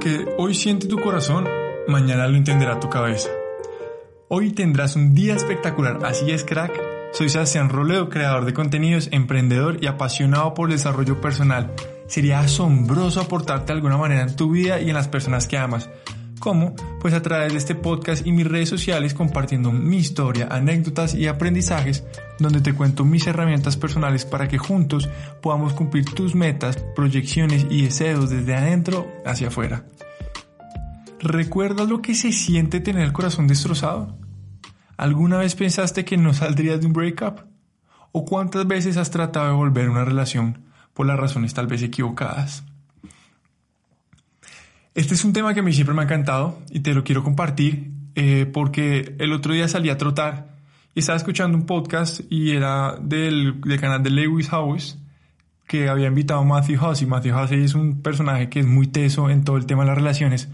Que hoy siente tu corazón, mañana lo entenderá tu cabeza. Hoy tendrás un día espectacular, así es crack. Soy Sebastián Roledo, creador de contenidos, emprendedor y apasionado por el desarrollo personal. Sería asombroso aportarte de alguna manera en tu vida y en las personas que amas. ¿Cómo? Pues a través de este podcast y mis redes sociales compartiendo mi historia, anécdotas y aprendizajes donde te cuento mis herramientas personales para que juntos podamos cumplir tus metas, proyecciones y deseos desde adentro hacia afuera. ¿Recuerdas lo que se siente tener el corazón destrozado? ¿Alguna vez pensaste que no saldrías de un breakup? ¿O cuántas veces has tratado de volver a una relación por las razones tal vez equivocadas? Este es un tema que a mí siempre me ha encantado y te lo quiero compartir eh, porque el otro día salí a trotar y estaba escuchando un podcast y era del, canal de Lewis House que había invitado a Matthew Hussey. Matthew Hussey es un personaje que es muy teso en todo el tema de las relaciones.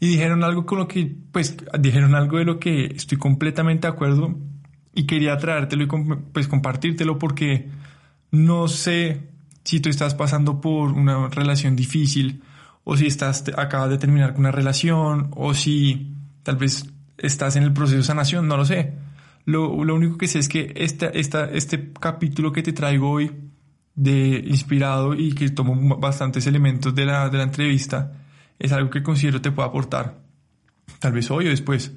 Y dijeron algo con lo que, pues, dijeron algo de lo que estoy completamente de acuerdo y quería traértelo y pues compartírtelo porque no sé si tú estás pasando por una relación difícil o si estás, acabas de terminar con una relación, o si tal vez estás en el proceso de sanación, no lo sé. Lo, único que sé es que esta, esta, este capítulo que te traigo hoy, de inspirado y que tomo bastantes elementos de la, de la entrevista, es algo que considero te puede aportar. Tal vez hoy o después.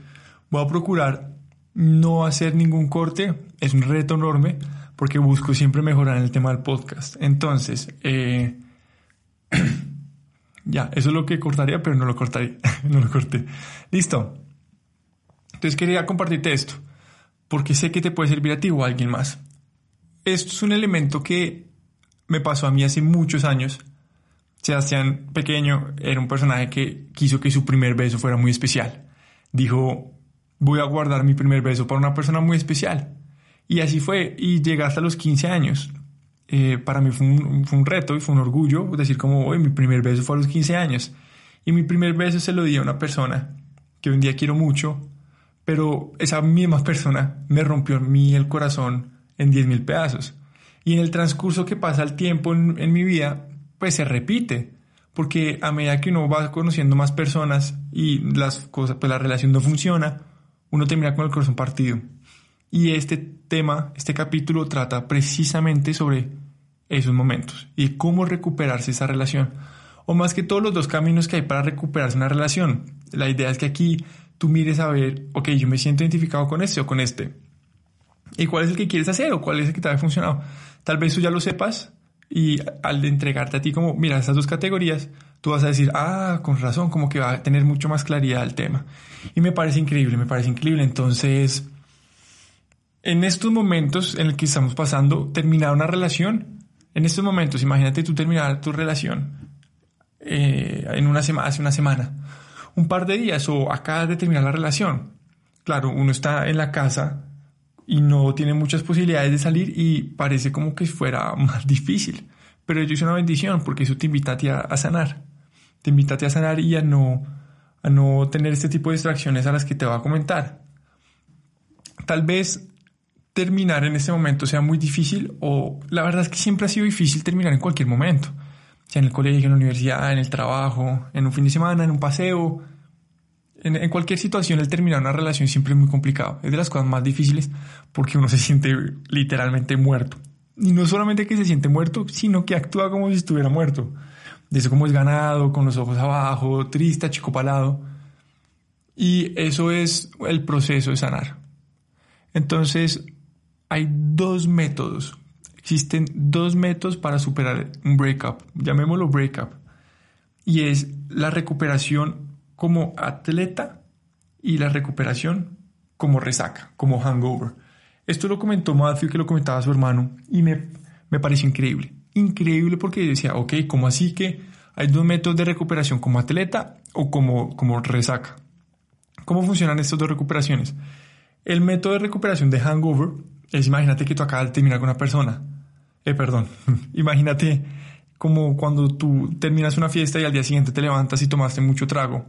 Voy a procurar no hacer ningún corte, es un reto enorme, porque busco siempre mejorar en el tema del podcast. Entonces, eh, Ya, eso es lo que cortaría, pero no lo cortaría. no lo corté. Listo. Entonces quería compartirte esto, porque sé que te puede servir a ti o a alguien más. Esto es un elemento que me pasó a mí hace muchos años. Sebastián Pequeño era un personaje que quiso que su primer beso fuera muy especial. Dijo, voy a guardar mi primer beso para una persona muy especial. Y así fue, y llega hasta los 15 años. Eh, para mí fue un, reto y fue un orgullo decir como, hoy mi primer beso fue a los 15 años. Y mi primer beso se lo di a una persona que un día quiero mucho, pero esa misma persona me rompió a mí el corazón en 10 mil pedazos. Y en el transcurso que pasa el tiempo en, en mi vida, pues se repite. Porque a medida que uno va conociendo más personas y las cosas, pues la relación no funciona, uno termina con el corazón partido. Y este tema, este capítulo trata precisamente sobre esos momentos y cómo recuperarse esa relación. O más que todos los dos caminos que hay para recuperarse una relación. La idea es que aquí tú mires a ver, ok, yo me siento identificado con este o con este. ¿Y cuál es el que quieres hacer o cuál es el que te ha funcionado? Tal vez tú ya lo sepas y al entregarte a ti como, mira, esas dos categorías, tú vas a decir, ah, con razón, como que va a tener mucho más claridad el tema. Y me parece increíble, me parece increíble. Entonces, en estos momentos en el que estamos pasando, terminar una relación, en estos momentos, imagínate tú terminar tu relación eh, en una semana, hace una semana, un par de días o acabas de terminar la relación. Claro, uno está en la casa y no tiene muchas posibilidades de salir y parece como que fuera más difícil. Pero ello es una bendición porque eso te invita a, ti a, sanar. Te invita a, ti a sanar y a no, a no tener este tipo de distracciones a las que te voy a comentar. Tal vez terminar en este momento sea muy difícil o la verdad es que siempre ha sido difícil terminar en cualquier momento, sea en el colegio, en la universidad, en el trabajo, en un fin de semana, en un paseo, en, cualquier situación el terminar una relación siempre es muy complicado, es de las cosas más difíciles porque uno se siente literalmente muerto. Y no solamente que se siente muerto, sino que actúa como si estuviera muerto. Dice como es ganado, con los ojos abajo, triste, achicopalado. Y eso es el proceso de sanar. Entonces, hay dos métodos. Existen dos métodos para superar un breakup. Llamémoslo breakup. Y es la recuperación como atleta y la recuperación como resaca, como hangover. Esto lo comentó Matthew, que lo comentaba su hermano, y me, me pareció increíble. Increíble porque decía, ok, ¿cómo así que hay dos métodos de recuperación como atleta o como, como resaca? ¿Cómo funcionan estas dos recuperaciones? El método de recuperación de hangover es imagínate que tú acabas de terminar con una persona. Eh, perdón. imagínate como cuando tú terminas una fiesta y al día siguiente te levantas y tomaste mucho trago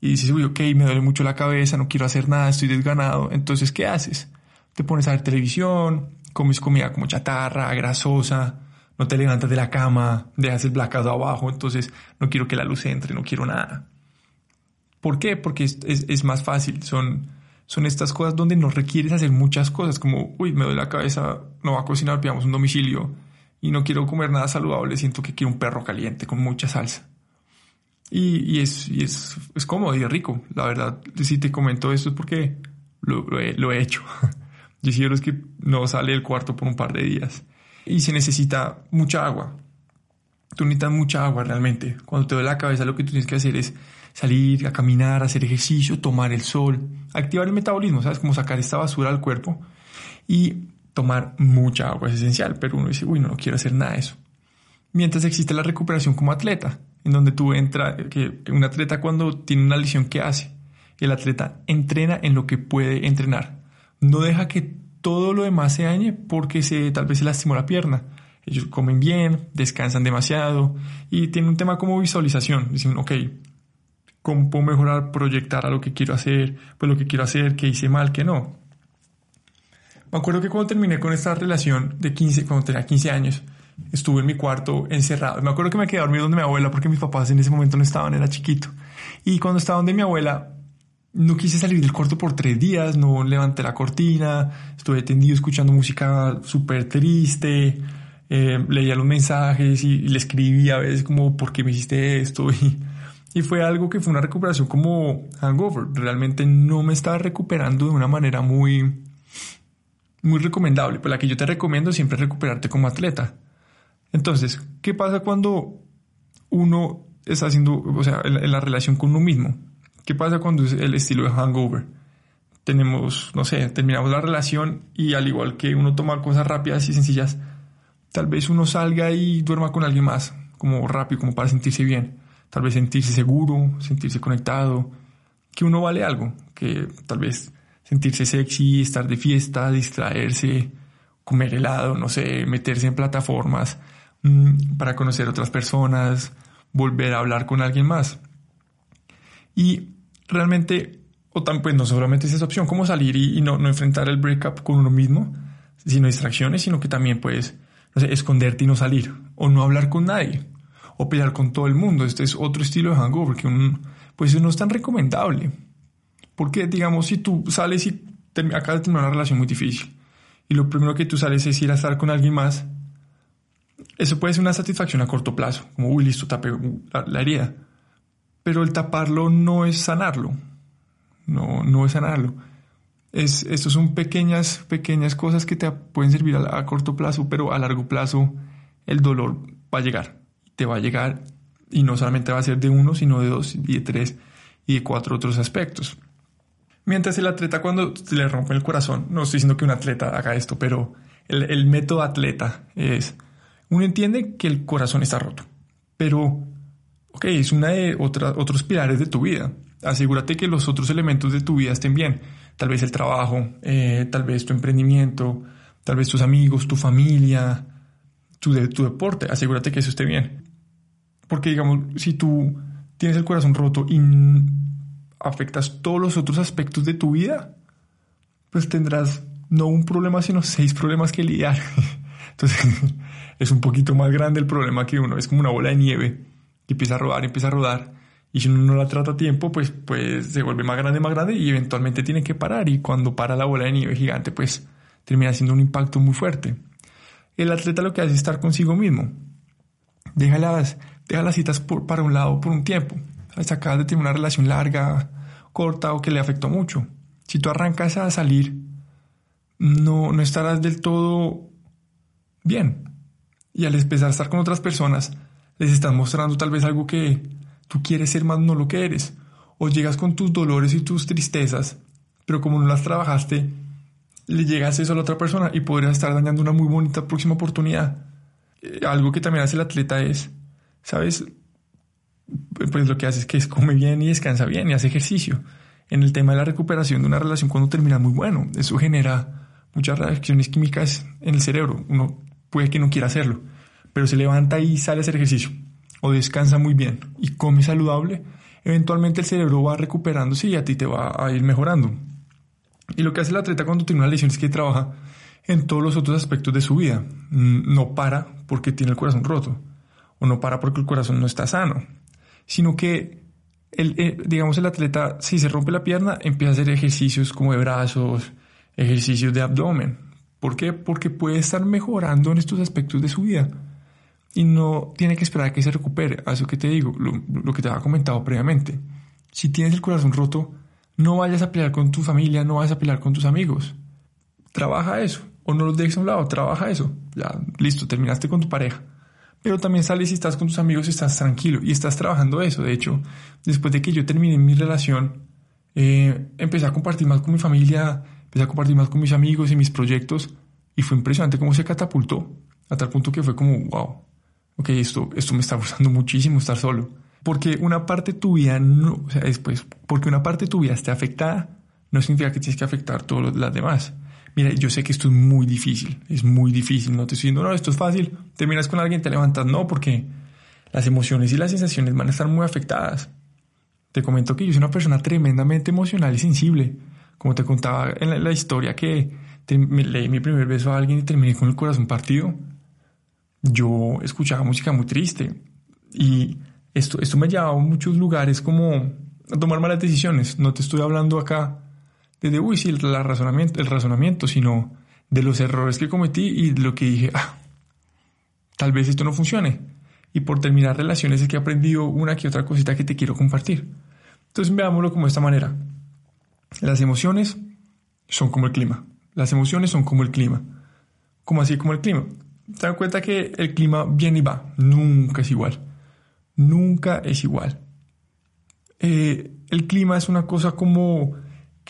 y dices, uy, ok, me duele mucho la cabeza, no quiero hacer nada, estoy desganado. Entonces, ¿qué haces? Te pones a ver televisión, comes comida como chatarra, grasosa, no te levantas de la cama, dejas el blackout abajo, entonces no quiero que la luz entre, no quiero nada. ¿Por qué? Porque es, es, más fácil, son, son estas cosas donde no requieres hacer muchas cosas, como, uy, me doy la cabeza, no va a cocinar, pidamos un domicilio y no quiero comer nada saludable, siento que quiero un perro caliente con mucha salsa. Y, y, es, y es, es, cómodo y es rico. La verdad, si te comento esto es porque lo, he, hecho. Yo sí que no sale del cuarto por un par de días. Y se necesita mucha agua. Tú necesitas mucha agua realmente. Cuando te duele la cabeza lo que tienes que hacer es salir a caminar, hacer ejercicio, tomar el sol, activar el metabolismo, ¿sabes? Como sacar esta basura al cuerpo y tomar mucha agua es esencial, pero uno dice, uy, no, no quiero hacer nada de eso. Mientras existe la recuperación como atleta, en donde tú entras, que un atleta cuando tiene una lesión, ¿qué hace? El atleta entrena en lo que puede entrenar. No deja que todo lo demás se dañe porque se, tal vez se lastimó la pierna. Ellos comen bien, descansan demasiado y tienen un tema como visualización. Dicen, ok, ¿cómo puedo mejorar, proyectar a lo que quiero hacer? Pues lo que quiero hacer, qué hice mal, qué no. Me acuerdo que cuando terminé con esta relación de 15, cuando tenía 15 años, estuve en mi cuarto encerrado. Me acuerdo que me quedé dormido donde mi abuela porque mis papás en ese momento no estaban, era chiquito. Y cuando estaba donde mi abuela, no quise salir del cuarto por tres días, no levanté la cortina, estuve tendido escuchando música súper triste, eh, leía los mensajes y, le escribía a veces como, ¿por qué me hiciste esto? Y, y fue algo que fue una recuperación como hangover. Realmente no me estaba recuperando de una manera muy, muy recomendable. Pues la que yo te recomiendo siempre recuperarte como atleta. Entonces, ¿qué pasa cuando uno está haciendo, o sea, en la relación con uno mismo? ¿Qué pasa cuando es el estilo de hangover? Tenemos, no sé, terminamos la relación y al igual que uno toma cosas rápidas y sencillas, tal vez uno salga y duerma con alguien más, como rápido, como para sentirse bien. Tal vez sentirse seguro, sentirse conectado, que uno vale algo, que tal vez sentirse sexy, estar de fiesta, distraerse, comer helado, no sé, meterse en plataformas mm, para conocer otras personas, volver a hablar con alguien más. Y realmente, o también, pues no solamente es esa opción, como salir y, no, no, enfrentar el breakup con uno mismo, sino distracciones, sino que también puedes, no sé, esconderte y no salir, o no hablar con nadie, o pelear con todo el mundo. Este es otro estilo de hangover que un, pues no es tan recomendable. Porque, digamos, si tú sales y acabas de tener una relación muy difícil, y lo primero que tú sales es ir a estar con alguien más, eso puede ser una satisfacción a corto plazo, como, uy, listo, tapé la herida pero el taparlo no es sanarlo. No, no es sanarlo. Es, estos son pequeñas, pequeñas cosas que te pueden servir a, corto plazo, pero a largo plazo el dolor va a llegar. Te va a llegar y no solamente va a ser de uno, sino de dos, y de tres y de cuatro otros aspectos. Mientras el atleta cuando le rompe el corazón, no estoy diciendo que un atleta haga esto, pero el, método atleta es, uno entiende que el corazón está roto, pero Ok, es una de otros pilares de tu vida. Asegúrate que los otros elementos de tu vida estén bien. Tal vez el trabajo, eh, tal vez tu emprendimiento, tal vez tus amigos, tu familia, tu, tu deporte. Asegúrate que eso esté bien. Porque digamos, si tú tienes el corazón roto y afectas todos los otros aspectos de tu vida, pues tendrás no un problema, sino seis problemas que lidiar. Entonces, es un poquito más grande el problema que uno. Es como una bola de nieve y empieza a rodar, empieza a rodar. Y si uno no la trata a tiempo, pues, pues se vuelve más grande, más grande y eventualmente tiene que parar. Y cuando para la bola de nieve gigante, pues termina siendo un impacto muy fuerte. El atleta lo que hace es estar consigo mismo. Deja las, deja las citas por, para un lado por un tiempo. ¿Sabes? Acabas de tener una relación larga, corta o que le afectó mucho. Si tú arrancas a salir, no, no estarás del todo bien. Y al empezar a estar con otras personas, les estás mostrando tal vez algo que tú quieres ser más no lo que eres. O llegas con tus dolores y tus tristezas, pero como no las trabajaste, le llegas eso a la otra persona y podrías estar dañando una muy bonita próxima oportunidad. Eh, algo que también hace el atleta es, ¿sabes? Pues lo que hace es que come bien y descansa bien y hace ejercicio. En el tema de la recuperación de una relación cuando termina muy bueno, eso genera muchas reacciones químicas en el cerebro. Uno puede que no quiera hacerlo, pero se levanta y sale a hacer ejercicio o descansa muy bien y come saludable, eventualmente el cerebro va recuperándose y a ti te va a ir mejorando. Y lo que hace el atleta cuando tiene una lesión es que trabaja en todos los otros aspectos de su vida. Mm, no para porque tiene el corazón roto, o no para porque el corazón no está sano, sino que el, eh, digamos el atleta, si se rompe la pierna, empieza a hacer ejercicios como de brazos, ejercicios de abdomen. ¿Por qué? Porque puede estar mejorando en estos aspectos de su vida y no tiene que esperar a que se recupere. A eso que te digo, lo, que te había comentado previamente. Si tienes el corazón roto, no vayas a pelear con tu familia, no vayas a pelear con tus amigos. Trabaja eso. O no los dejes a un lado, trabaja eso. Ya, listo, terminaste con tu pareja. Pero también sales y estás con tus amigos y estás tranquilo y estás trabajando eso. De hecho, después de que yo terminé mi relación, eh, empecé a compartir más con mi familia, empecé a compartir más con mis amigos y mis proyectos y fue impresionante cómo se catapultó a tal punto que fue como, wow, ok, esto, esto me está gustando muchísimo estar solo. Porque una parte de tu vida no, o sea, después, porque una parte de tu vida esté afectada, no significa que tienes que afectar todas las demás. Mira, yo sé que esto es muy difícil, es muy difícil, no te estoy diciendo, no, esto es fácil, terminas con alguien, te levantas, no, porque las emociones y las sensaciones van a estar muy afectadas. Te comento que yo soy una persona tremendamente emocional y sensible. Como te contaba en la, historia que leí mi primer beso a alguien y terminé con el corazón partido yo escuchaba música muy triste y esto, esto me llevaba a muchos lugares como a tomar malas decisiones. No te estoy hablando acá de, uy, sí, el, razonamiento, el razonamiento, sino de los errores que cometí y lo que dije, ah, tal vez esto no funcione. Y por terminar relaciones es que he aprendido una que otra cosita que te quiero compartir. Entonces veámoslo como de esta manera. Las emociones son como el clima. Las emociones son como el clima. Como así como el clima te das cuenta que el clima viene y va, nunca es igual, nunca es igual. Eh, el clima es una cosa como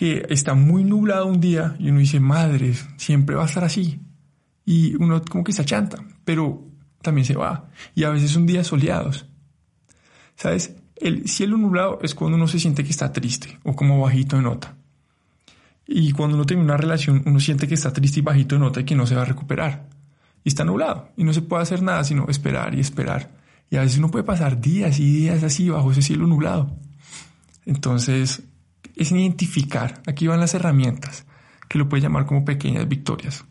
que está muy nublado un día y uno dice, madres, siempre va a estar así. Y uno como que se achanta, pero también se va. Y a veces son días soleados. ¿Sabes? El cielo nublado es cuando uno se siente que está triste o como bajito de nota. Y cuando uno tiene una relación, uno siente que está triste y bajito de nota y que no se va a recuperar y está nublado y no se puede hacer nada sino esperar y esperar. Y a veces uno puede pasar días y días así bajo ese cielo nublado. Entonces, es identificar, aquí van las herramientas, que lo puedes llamar como pequeñas victorias.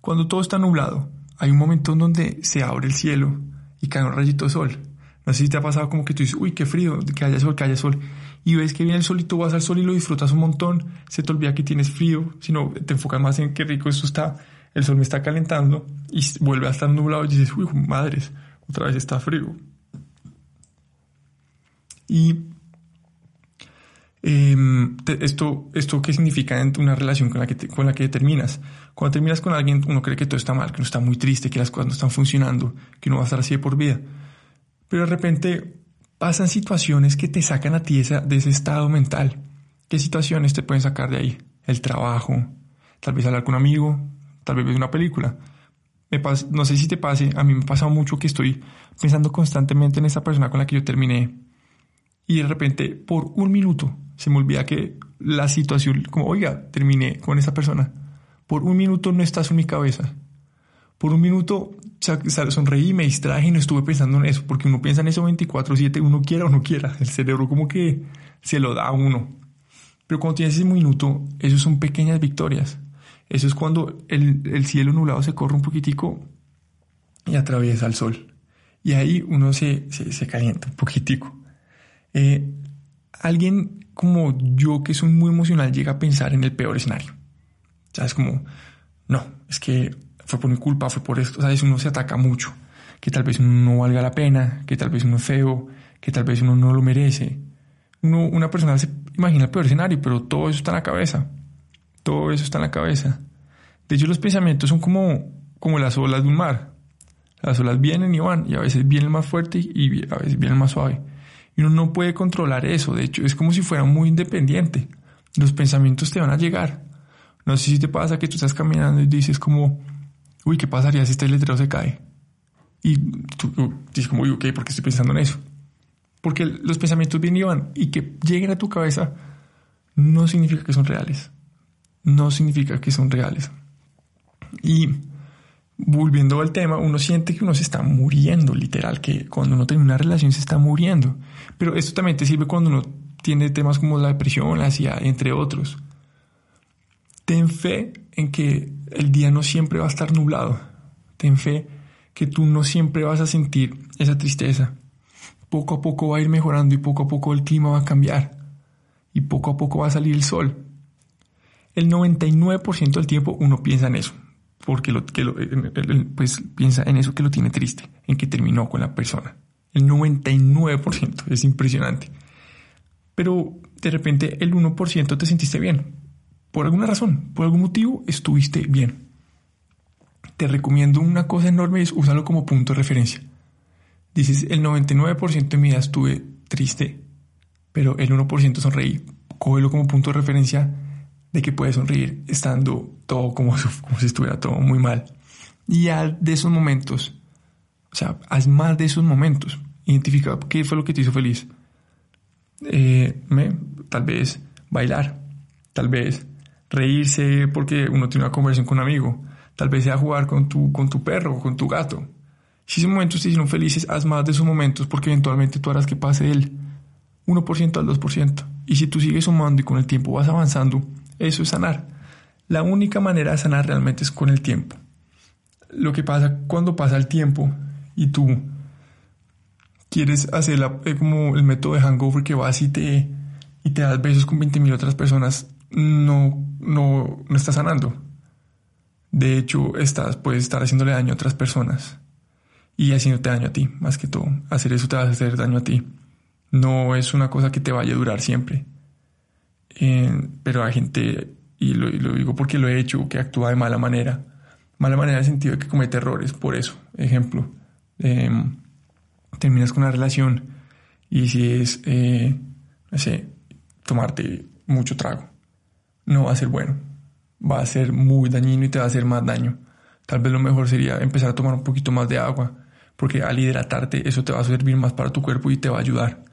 Cuando todo está nublado, hay un momento en donde se abre el cielo y cae un rayito de sol. No sé si te ha pasado como que tú dices, uy, qué frío, que haya sol, que haya sol. Y ves que viene el sol y tú vas al sol y lo disfrutas un montón. Se te olvida que tienes frío, sino te enfocas más en qué rico esto está el sol me está calentando y vuelve a estar nublado y dices, uy, madres, otra vez está frío. Y em, esto, esto qué significa en una relación con la, que con la que terminas. Cuando terminas con alguien, uno cree que todo está mal, que uno está muy triste, que las cosas no están funcionando, que uno va a estar así de por vida. Pero de repente pasan situaciones que te sacan a ti de ese estado mental. ¿Qué situaciones te pueden sacar de ahí? El trabajo, tal vez hablar con un amigo, tal vez ves una película. Me no sé si te pase, a mí me ha pasado mucho que estoy pensando constantemente en esa persona con la que yo terminé y de repente por un minuto se me olvida que la situación, como oiga, terminé con esa persona. Por un minuto no estás en mi cabeza. Por un minuto sonreí, me distraje y no estuve pensando en eso, porque uno piensa en eso 24/7, uno quiera o no quiera. El cerebro como que se lo da a uno. Pero cuando tienes ese minuto, eso son pequeñas victorias. Eso es cuando el, cielo nublado se corre un poquitico y atraviesa el sol. Y ahí uno se, se, calienta un poquitico. Eh, alguien como yo, que soy muy emocional, llega a pensar en el peor escenario. O sea, es como, no, es que fue por mi culpa, fue por esto. ¿Sabes? Uno se ataca mucho. Que tal vez uno no valga la pena, que tal vez uno es feo, que tal vez uno no lo merece. Una persona se imagina el peor escenario, pero todo eso está en la cabeza. Todo eso está en la cabeza. De hecho, los pensamientos son como, como las olas de un mar. Las olas vienen y van, y a veces vienen más fuerte y a veces vienen más suave. Y uno no puede controlar eso. De hecho, es como si fuera muy independiente. Los pensamientos te van a llegar. No sé si te pasa que tú estás caminando y dices como, uy, ¿qué pasaría si este letrero se cae? Y tú, dices como, uy, ok, ¿por qué estoy pensando en eso? Porque los pensamientos vienen y van. Y que lleguen a tu cabeza no significa que son reales no significa que son reales. Y volviendo al tema, uno siente que uno se está muriendo, literal, que cuando uno tiene una relación se está muriendo. Pero esto también te sirve cuando uno tiene temas como la depresión, la ansiedad, entre otros. Ten fe en que el día no siempre va a estar nublado. ten fe que tú no siempre vas a sentir esa tristeza. Poco a poco va a ir mejorando y poco a poco el clima va a cambiar y poco a poco va a salir el sol. El 99% del tiempo uno piensa en eso, porque lo, que pues piensa en eso que lo tiene triste, en que terminó con la persona. El 99% es impresionante. Pero de repente el 1% te sentiste bien. Por alguna razón, por algún motivo estuviste bien. Te recomiendo una cosa enorme es usarlo como punto de referencia. Dices, el 99% de mi vida estuve triste, pero el 1% sonreí. Cógelo como punto de referencia de que puedes sonreír estando todo como, si estuviera todo muy mal. Y haz de esos momentos, o sea, haz más de esos momentos. Identifica qué fue lo que te hizo feliz. Eh, tal vez bailar, tal vez reírse porque uno tiene una conversación con un amigo, tal vez sea jugar con tu, con tu perro o con tu gato. Si esos momentos te hicieron felices, haz más de esos momentos porque eventualmente tú harás que pase el 1% al 2%. Y si tú sigues sumando y con el tiempo vas avanzando, eso es sanar. La única manera de sanar realmente es con el tiempo. Lo que pasa cuando pasa el tiempo y tú quieres hacer eh, como el método de hangover que vas y te, y te das besos con 20.000 otras personas, no, no, no estás sanando. De hecho, estás, puedes estar haciéndole daño a otras personas y haciéndote daño a ti, más que todo. Hacer eso te va a hacer daño a ti. No es una cosa que te vaya a durar siempre. Eh, pero hay gente, y lo, digo porque lo he hecho, que actúa de mala manera. Mala manera en el sentido de que comete errores, por eso. Ejemplo, em, terminas con una relación y si es, eh, no sé, tomarte mucho trago, no va a ser bueno. Va a ser muy dañino y te va a hacer más daño. Tal vez lo mejor sería empezar a tomar un poquito más de agua, porque al hidratarte eso te va a servir más para tu cuerpo y te va a ayudar.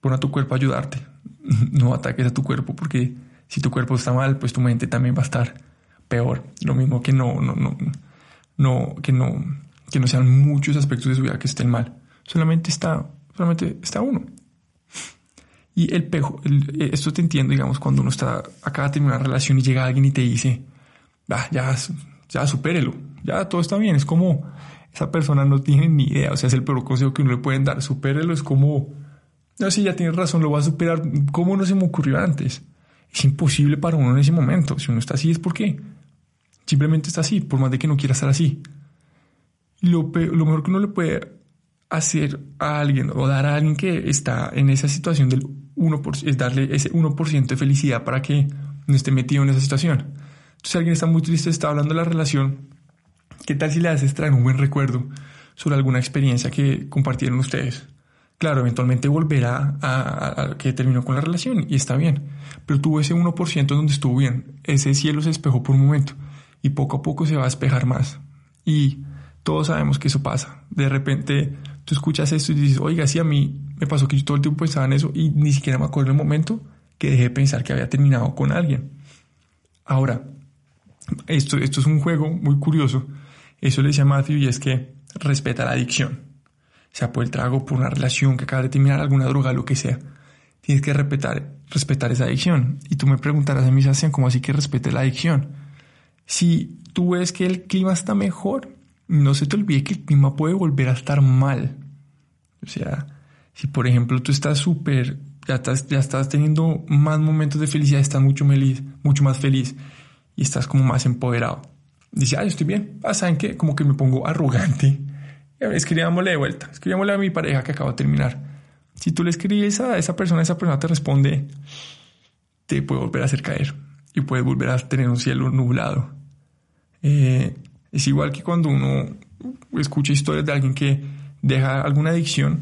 Pon a tu cuerpo a ayudarte, no ataques a tu cuerpo porque si tu cuerpo está mal, pues tu mente también va a estar peor. Lo mismo que no, no, no, no, que no, que no sean muchos aspectos de su vida que estén mal. Solamente está, solamente está uno. Y el pejo, eh, esto te entiendo, digamos, cuando uno está, acaba de tener una relación y llega alguien y te dice, ah, ya, ya supérelo, ya todo está bien. Es como, esa persona no tiene ni idea, o sea, es el peor consejo que uno le pueden dar. Supérelo es como, no, sí, ya tienes razón, lo va a superar. ¿Cómo no se me ocurrió antes? Es imposible para uno en ese momento. Si uno está así es porque simplemente está así, por más de que no quiera estar así. Lo, lo mejor que uno le puede hacer a alguien o dar a alguien que está en esa situación del 1% es darle ese 1% de felicidad para que no esté metido en esa situación. Entonces, alguien está muy triste, está hablando de la relación, ¿qué tal si le haces traer un buen recuerdo sobre alguna experiencia que compartieron ustedes? Claro, eventualmente volverá a, que terminó con la relación y está bien, pero tuvo ese 1% donde estuvo bien, ese cielo se despejó por un momento y poco a poco se va a despejar más. Y todos sabemos que eso pasa. De repente tú escuchas esto y dices, oiga, sí, a mí me pasó que yo todo el tiempo pensaba en eso y ni siquiera me acuerdo el momento que dejé de pensar que había terminado con alguien. Ahora, esto, esto es un juego muy curioso. Eso le decía Matthew y es que respeta la adicción sea por el trago, por una relación que acaba de terminar, alguna droga, lo que sea. Tienes que respetar, respetar esa adicción. Y tú me preguntarás a mí, Sebastián, ¿cómo así que respete la adicción? Si tú ves que el clima está mejor, no se te olvide que el clima puede volver a estar mal. O sea, si por ejemplo tú estás súper, ya estás, ya estás teniendo más momentos de felicidad, estás mucho, feliz, mucho más feliz y estás como más empoderado. Dice, ah, yo estoy bien. Ah, ¿saben qué? Como que me pongo arrogante escribámosle de vuelta, escribámosle a mi pareja que acabo de terminar. Si tú le escribes a esa persona, esa persona te responde, te puede volver a hacer caer y puedes volver a tener un cielo nublado. Eh, es igual que cuando uno escucha historias de alguien que deja alguna adicción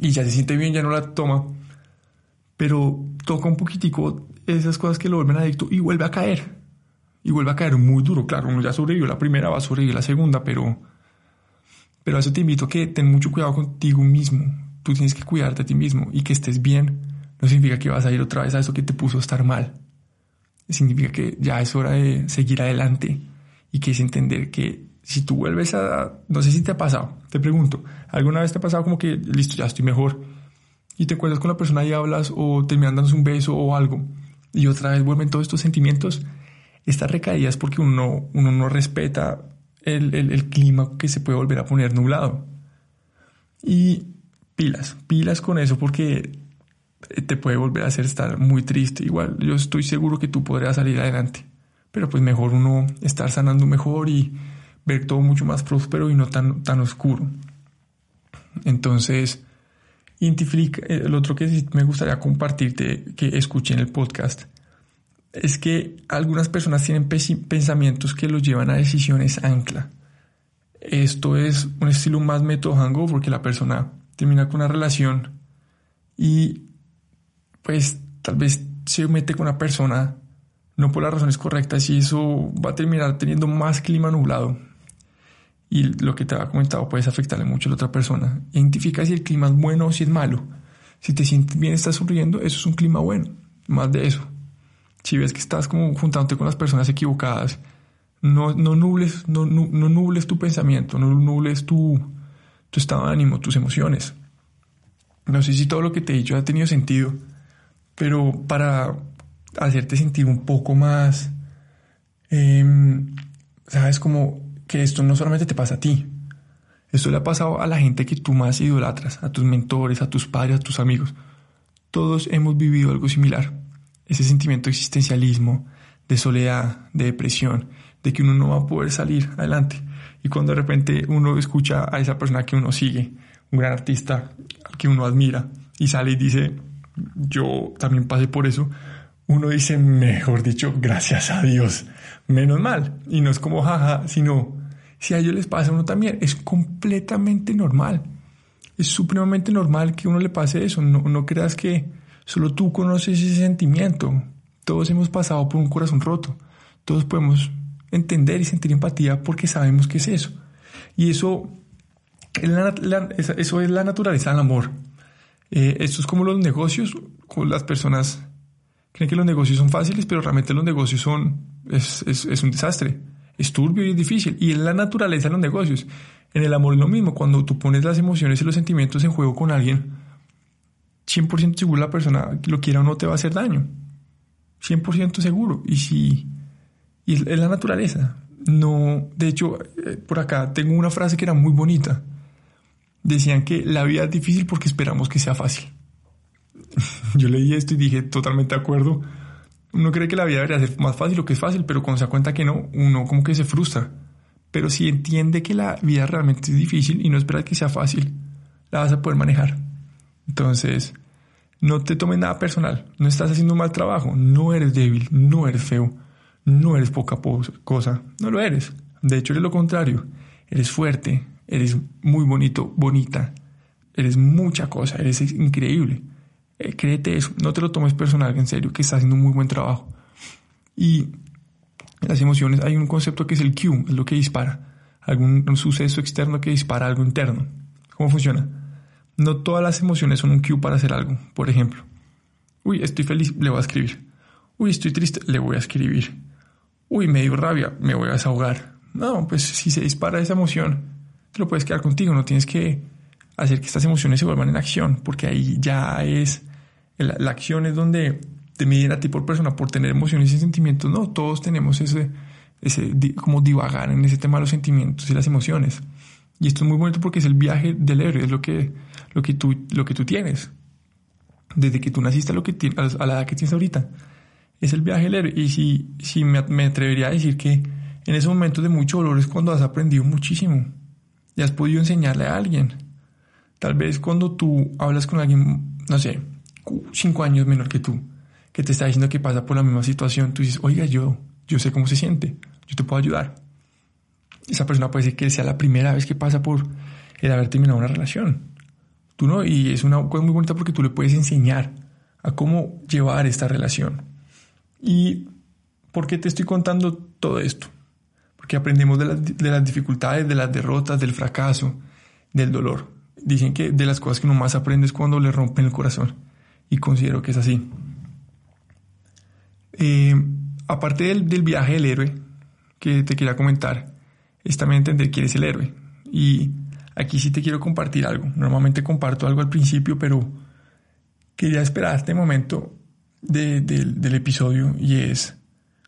y ya se siente bien, ya no la toma, pero toca un poquitico esas cosas que lo vuelven adicto y vuelve a caer. Y vuelve a caer muy duro. Claro, uno ya sobrevivió la primera, va a sobrevivir la segunda, pero pero a eso te invito a que ten mucho cuidado contigo mismo. Tú tienes que cuidarte a ti mismo y que estés bien no significa que vas a ir otra vez a eso que te puso a estar mal. Significa que ya es hora de seguir adelante y que es entender que si tú vuelves a... No sé si te ha pasado, te pregunto, ¿alguna vez te ha pasado como que, listo, ya estoy mejor? Y te encuentras con la persona y hablas o terminan dándose un beso o algo y otra vez vuelven todos estos sentimientos. Estas recaídas porque uno, uno no respeta el, el, clima que se puede volver a poner nublado. Y pilas, pilas con eso porque te puede volver a hacer estar muy triste. Igual yo estoy seguro que tú podrás salir adelante, pero pues mejor uno estar sanando mejor y ver todo mucho más próspero y no tan, tan oscuro. Entonces, identifica, el otro que me gustaría compartirte que escuché en el podcast es que algunas personas tienen pensamientos que los llevan a decisiones ancla. Esto es un estilo más método hangover porque la persona termina con una relación y pues tal vez se mete con una persona no por las razones correctas y eso va a terminar teniendo más clima nublado. Y lo que te ha comentado puedes afectarle mucho a la otra persona. Identifica si el clima es bueno o si es malo. Si te sientes bien, estás sonriendo, eso es un clima bueno. Más de eso. Si ves que estás como juntándote con las personas equivocadas, no, no, nubles, no, no, nubles tu pensamiento, no nubles tu, tu estado de ánimo, tus emociones. No sé si todo lo que te he dicho ha tenido sentido, pero para hacerte sentir un poco más, em, sabes, como que esto no solamente te pasa a ti, esto le ha pasado a la gente que tú más idolatras, a tus mentores, a tus padres, a tus amigos. Todos hemos vivido algo similar ese sentimiento de existencialismo, de soledad, de depresión, de que uno no va a poder salir adelante. Y cuando de repente uno escucha a esa persona que uno sigue, un gran artista que uno admira, y sale y dice, yo también pasé por eso, uno dice, mejor dicho, gracias a Dios, menos mal. Y no es como jaja, sino si a ellos les pasa a uno también, es completamente normal. Es supremamente normal que uno le pase eso. No, no creas que Solo tú conoces ese sentimiento. Todos hemos pasado por un corazón roto. Todos podemos entender y sentir empatía porque sabemos qué es eso. Y eso es la, eso es la naturaleza del amor. Eh, esto es como los negocios, con las personas creen que los negocios son fáciles, pero realmente los negocios son, es, es un desastre. Es turbio y es difícil. Y es la naturaleza de los negocios. En el amor es lo mismo. Cuando tú pones las emociones y los sentimientos en juego con alguien, 100% seguro la persona lo quiera o no te va a hacer daño. 100% seguro. Y si y es la naturaleza. No, de hecho, eh, por acá tengo una frase que era muy bonita. Decían que la vida es difícil porque esperamos que sea fácil. Yo leí esto y dije totalmente de acuerdo. Uno cree que la vida debería ser más fácil o que es fácil, pero cuando se da cuenta que no, uno como que se frustra. Pero si entiende que la vida realmente es difícil y no espera que sea fácil, la vas a poder manejar. Entonces, no te tomes nada personal. No estás haciendo un mal trabajo. No eres débil. No eres feo. No eres poca cosa. No lo eres. De hecho, eres lo contrario. Eres fuerte. Eres muy bonito, bonita. Eres mucha cosa. Eres increíble. Eh, créete eso. No te lo tomes personal. En serio, que estás haciendo un muy buen trabajo. Y las emociones, hay un concepto que es el Q. Es lo que dispara. Algún suceso externo que dispara algo interno. ¿Cómo funciona? No todas las emociones son un cue para hacer algo. Por ejemplo, uy, estoy feliz, le voy a escribir. Uy, estoy triste, le voy a escribir. Uy, me dio rabia, me voy a desahogar. No, pues si se dispara esa emoción, te lo puedes quedar contigo, no tienes que hacer que estas emociones se vuelvan en acción, porque ahí ya es, la, acción es donde te miden a ti por persona por tener emociones y sentimientos. No, todos tenemos ese, ese como divagar en ese tema de los sentimientos y las emociones. Y esto es muy bonito porque es el viaje del héroe, es lo que, lo que, tú, lo que tú tienes. Desde que tú naciste a, lo que a la edad que tienes ahorita. Es el viaje del héroe. Y si, si me, me atrevería a decir que en esos momentos de mucho dolor es cuando has aprendido muchísimo. Y has podido enseñarle a alguien. Tal vez cuando tú hablas con alguien, no sé, cinco años menor que tú, que te está diciendo que pasa por la misma situación, tú dices, oiga, yo, yo sé cómo se siente, yo te puedo ayudar esa persona puede ser que sea la primera vez que pasa por el haber terminado una relación. Tú no, y es una cosa muy bonita porque tú le puedes enseñar a cómo llevar esta relación. ¿Y por qué te estoy contando todo esto? Porque aprendemos de las, de las dificultades, de las derrotas, del fracaso, del dolor. Dicen que de las cosas que uno más aprende es cuando le rompen el corazón. Y considero que es así. Eh, aparte del, del viaje del héroe que te quería comentar, es también entender quién es el héroe. Y aquí sí te quiero compartir algo. Normalmente comparto algo al principio, pero quería esperar este momento del episodio y es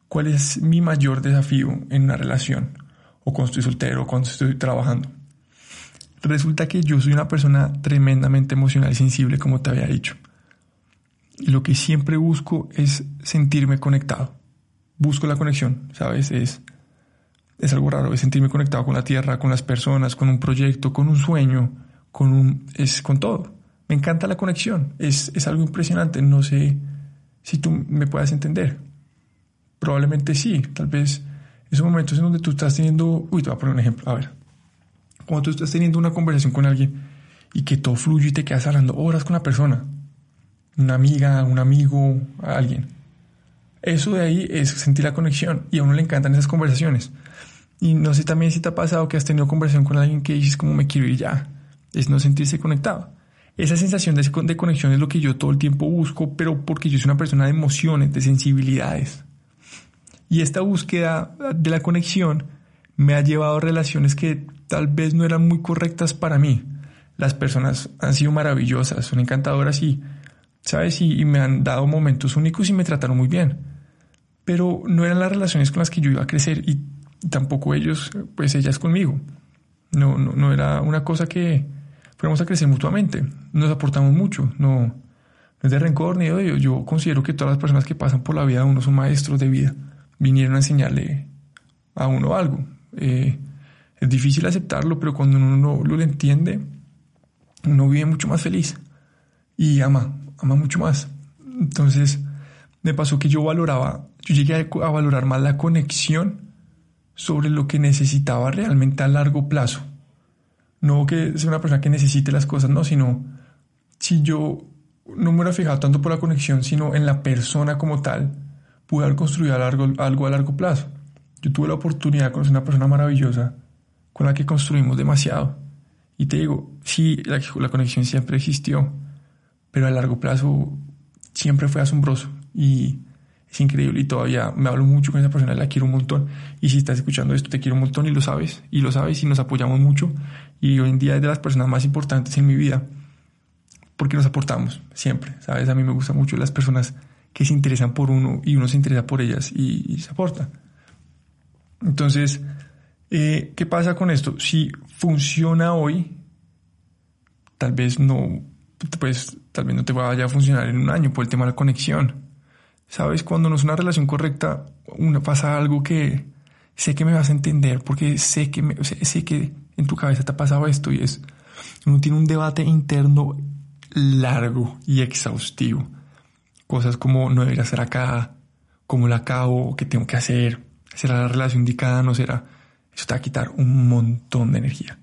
cuál es mi mayor desafío en una relación o cuando estoy soltero, o cuando estoy trabajando. Resulta que yo soy una persona tremendamente emocional y sensible, como te había dicho. Y lo que siempre busco es sentirme conectado. Busco la conexión, ¿sabes? Es, es algo raro, es sentirme conectado con la tierra, con las personas, con un proyecto, con un sueño, con un, es con todo. Me encanta la conexión, es, es algo impresionante. No sé si tú me puedas entender. Probablemente sí, tal vez esos momentos en donde tú estás teniendo, uy, te voy a poner un ejemplo, a ver, cuando tú estás teniendo una conversación con alguien y que todo fluye y te quedas hablando horas con la persona, una amiga, un amigo, alguien. Eso de ahí es sentir la conexión y a uno le encantan esas conversaciones. Y no sé también si te ha pasado que has tenido conversación con alguien que dices como me quiero ir ya, es no sentirse conectado. Esa sensación de, de conexión es lo que yo todo el tiempo busco, pero porque yo soy una persona de emociones, de sensibilidades. Y esta búsqueda de la conexión me ha llevado a relaciones que tal vez no eran muy correctas para mí. Las personas han sido maravillosas, son encantadoras y, ¿sabes? Y, me han dado momentos únicos y me trataron muy bien. Pero no eran las relaciones con las que yo iba a crecer y tampoco ellos, pues ellas conmigo. No, no, no era una cosa que fuéramos a crecer mutuamente. Nos aportamos mucho. No, no es de rencor ni de odio. Yo considero que todas las personas que pasan por la vida uno son maestros de vida. Vinieron a enseñarle a uno algo. Eh, es difícil aceptarlo, pero cuando uno lo, entiende, uno vive mucho más feliz y ama, ama mucho más. Entonces, me pasó que yo valoraba, yo llegué a, valorar más la conexión sobre lo que necesitaba realmente a largo plazo. No que sea una persona que necesite las cosas, no, sino si yo no me hubiera fijado tanto por la conexión, sino en la persona como tal, pude haber construido algo, a largo plazo. Yo tuve la oportunidad de conocer una persona maravillosa con la que construimos demasiado. Y te digo, sí, la, la conexión siempre existió, pero a largo plazo siempre fue asombroso y es increíble y todavía me hablo mucho con esa persona, la quiero un montón. Y si estás escuchando esto, te quiero un montón y lo sabes, y lo sabes y nos apoyamos mucho. Y hoy en día es de las personas más importantes en mi vida porque nos aportamos siempre, ¿sabes? A mí me gustan mucho las personas que se interesan por uno y uno se interesa por ellas y, y se aporta. Entonces, eh, ¿Qué pasa con esto? Si funciona hoy, tal vez no, pues tal vez no te vaya a funcionar en un año por el tema de la conexión. Sabes, cuando no es una relación correcta, una, pasa algo que sé que me vas a entender porque sé que, me, sé, que en tu cabeza te ha pasado esto y es, uno tiene un debate interno largo y exhaustivo. Cosas como no debería ser acá, cómo la acabo, qué tengo que hacer, será la relación indicada, no será eso te va a quitar un montón de energía.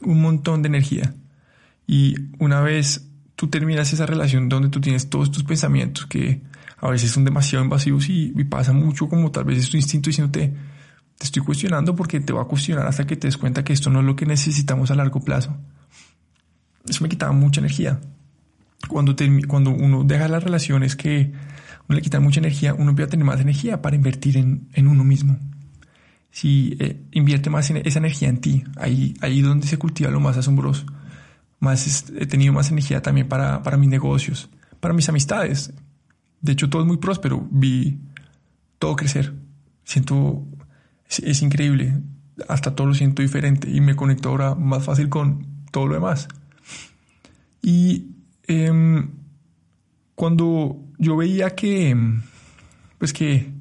Un montón de energía. Y una vez tú terminas esa relación donde tú tienes todos tus pensamientos que a veces son demasiado invasivos y, pasa mucho como tal vez es tu instinto diciéndote te estoy cuestionando porque te va a cuestionar hasta que te des cuenta que esto no es lo que necesitamos a largo plazo. Eso me quitaba mucha energía. Cuando, cuando uno deja las relaciones que uno le quita mucha energía, uno empieza a tener más energía para invertir en, en uno mismo si eh, invierte más en esa energía en ti, ahí, ahí donde se cultiva lo más asombroso. Más, he tenido más energía también para, para mis negocios, para mis amistades. De hecho, todo es muy próspero. Vi todo crecer. Siento, es, increíble. Hasta todo lo siento diferente y me conecto ahora más fácil con todo lo demás. Y em, cuando yo veía que, pues que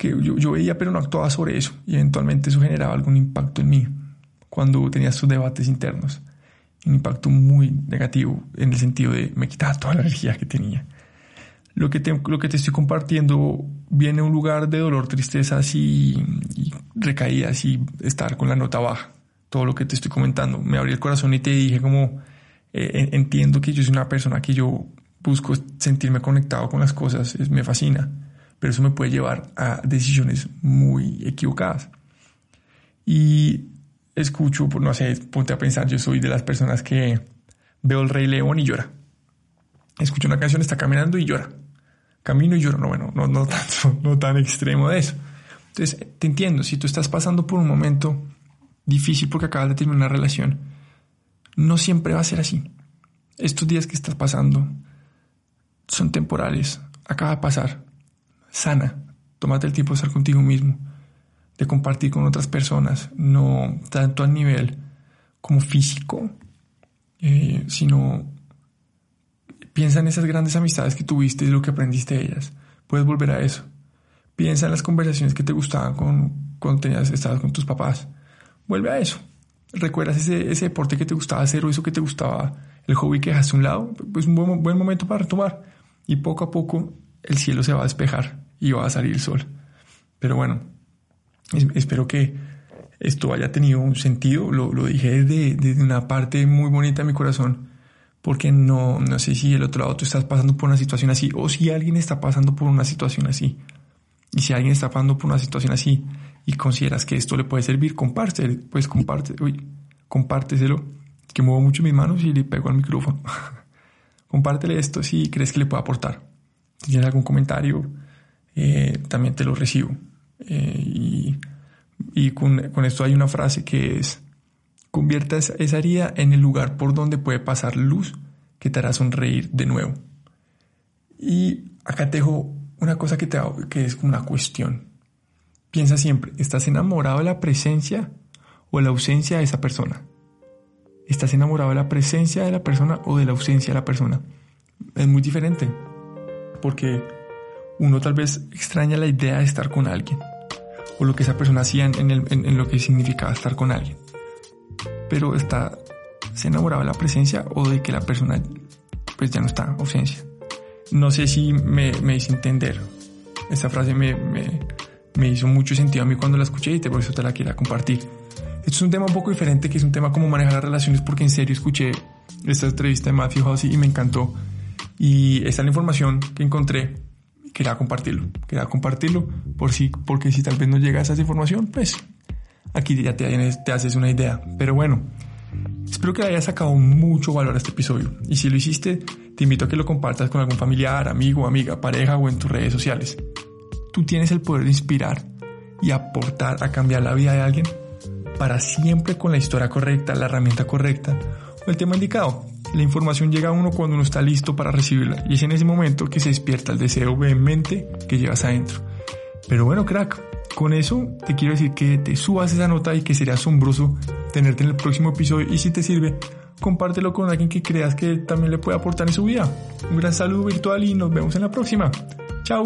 que yo, veía pero no actuaba sobre eso y eventualmente eso generaba algún impacto en mí cuando tenía sus debates internos. Un impacto muy negativo en el sentido de me quitaba toda la energía que tenía. Lo que te, lo que te estoy compartiendo viene un lugar de dolor, tristezas y, recaídas y estar con la nota baja. Todo lo que te estoy comentando. Me abrí el corazón y te dije como eh, entiendo que yo soy una persona que yo busco sentirme conectado con las cosas, me fascina pero eso me puede llevar a decisiones muy equivocadas. Y escucho, no sé, ponte a pensar, yo soy de las personas que veo el Rey León y llora. Escucho una canción, está caminando y llora. Camino y lloro, no, bueno, no, no, tanto, no tan extremo de eso. Entonces, te entiendo, si tú estás pasando por un momento difícil porque acabas de terminar una relación, no siempre va a ser así. Estos días que estás pasando son temporales, acaba de pasar sana. Tómate el tiempo de estar contigo mismo, de compartir con otras personas, no tanto a nivel como físico, eh, sino piensa en esas grandes amistades que tuviste y lo que aprendiste de ellas. Puedes volver a eso. Piensa en las conversaciones que te gustaban con, cuando tenías, estabas con tus papás. Vuelve a eso. ¿Recuerdas ese, ese deporte que te gustaba hacer o eso que te gustaba, el hobby que dejaste a un lado? Pues un buen, buen momento para retomar. Y poco a poco el cielo se va a despejar y va a salir el sol. Pero bueno, espero que esto haya tenido un sentido. Lo, lo dije desde, desde, una parte muy bonita de mi corazón, porque no, no sé si el otro lado tú estás pasando por una situación así o si alguien está pasando por una situación así. Y si alguien está pasando por una situación así y consideras que esto le puede servir, comparte, pues comparte, uy, compárteselo. Que muevo mucho mis manos y le pego al micrófono. Compártele esto si crees que le puede aportar. Si tienes algún comentario, eh, también te lo recibo. Eh, y, y con, con, esto hay una frase que es, convierta esa, herida en el lugar por donde puede pasar luz que te hará sonreír de nuevo. Y acá te dejo una cosa que, te, que es una cuestión. Piensa siempre, ¿estás enamorado de la presencia o de la ausencia de esa persona? ¿Estás enamorado de la presencia de la persona o de la ausencia de la persona? Es muy diferente, porque uno tal vez extraña la idea de estar con alguien, o lo que esa persona hacía en, en lo que significaba estar con alguien. Pero está, se enamorado de la presencia o de que la persona pues ya no está, ausencia. No sé si me, me hice entender. Esta frase me, me, me, hizo mucho sentido a mí cuando la escuché y por eso te la quiero compartir. Esto es un tema un poco diferente, que es un tema como manejar las relaciones, porque en serio escuché esta entrevista de Matthew Hussey y me encantó. Y esta es la información que encontré. Quería compartirlo. Quería compartirlo por si, porque si tal vez no llegas a esa información, pues aquí ya te, te haces una idea. Pero bueno, espero que hayas sacado mucho valor a este episodio. Y si lo hiciste, te invito a que lo compartas con algún familiar, amigo, amiga, pareja o en tus redes sociales. Tú tienes el poder de inspirar y aportar a cambiar la vida de alguien para siempre con la historia correcta, la herramienta correcta o el tema indicado. La información llega a uno cuando uno está listo para recibirla y es en ese momento que se despierta el deseo vehemente que llevas adentro. Pero bueno, crack, con eso te quiero decir que te subas esa nota y que sería asombroso tenerte en el próximo episodio y si te sirve, compártelo con alguien que creas que también le puede aportar en su vida. Un gran saludo virtual y nos vemos en la próxima. Chao.